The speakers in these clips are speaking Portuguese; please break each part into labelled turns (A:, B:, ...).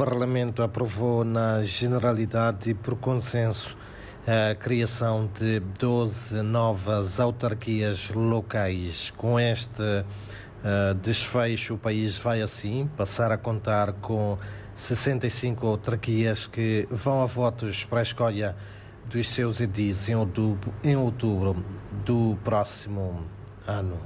A: Parlamento aprovou na generalidade e por consenso a criação de 12 novas autarquias locais. Com este uh, desfecho, o país vai assim passar a contar com 65 autarquias que vão a votos para a escolha dos seus edis em outubro, em outubro do próximo ano.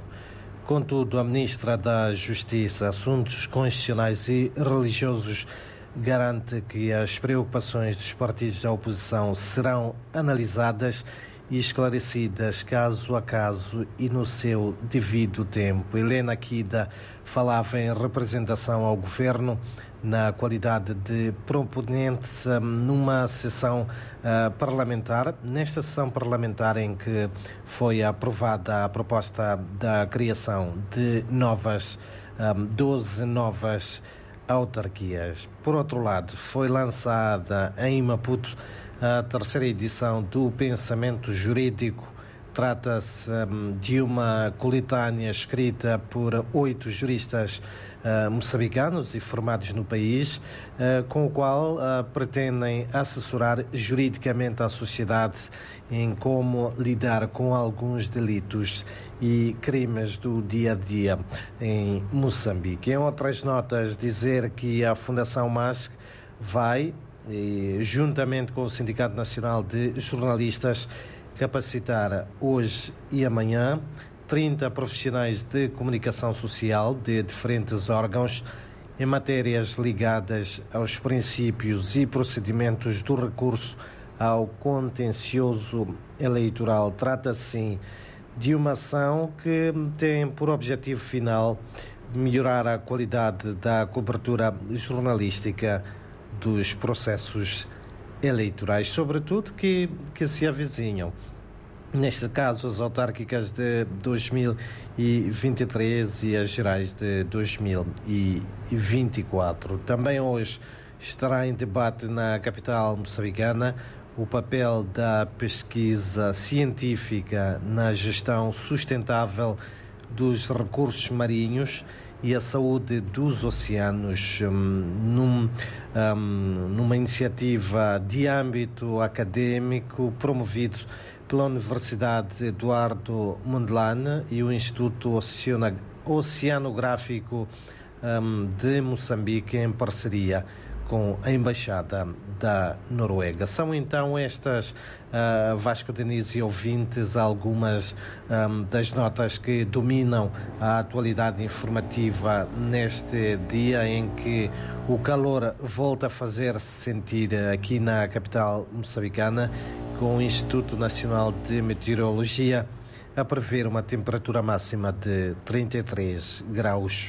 A: Contudo, a Ministra da Justiça, Assuntos Constitucionais e Religiosos garante que as preocupações dos partidos da oposição serão analisadas e esclarecidas caso a caso e no seu devido tempo. Helena Kida falava em representação ao governo na qualidade de proponente hum, numa sessão uh, parlamentar, nesta sessão parlamentar em que foi aprovada a proposta da criação de novas, um, 12 novas autarquias. Por outro lado, foi lançada em Maputo a terceira edição do Pensamento Jurídico. Trata-se um, de uma coletânea escrita por oito juristas uh, moçambicanos e formados no país, uh, com o qual pretendem assessorar juridicamente a sociedade em como lidar com alguns delitos e crimes do dia a dia em Moçambique. Em outras notas, dizer que a Fundação MASC vai, juntamente com o Sindicato Nacional de Jornalistas, capacitar hoje e amanhã 30 profissionais de comunicação social de diferentes órgãos em matérias ligadas aos princípios e procedimentos do recurso ao contencioso eleitoral. Trata-se, sim, de uma ação que tem por objetivo final melhorar a qualidade da cobertura jornalística dos processos eleitorais, sobretudo que, que se avizinham neste caso as autárquicas de 2023 e as gerais de 2024. Também hoje estará em debate na capital moçambicana o papel da pesquisa científica na gestão sustentável dos recursos marinhos e a saúde dos oceanos um, num, um, numa iniciativa de âmbito acadêmico promovido pela Universidade Eduardo Mondlane e o Instituto Oceanográfico um, de Moçambique em parceria com a Embaixada da Noruega. São então estas, uh, Vasco Denise e ouvintes, algumas um, das notas que dominam a atualidade informativa neste dia em que o calor volta a fazer-se sentir aqui na capital moçambicana, com o Instituto Nacional de Meteorologia a prever uma temperatura máxima de 33 graus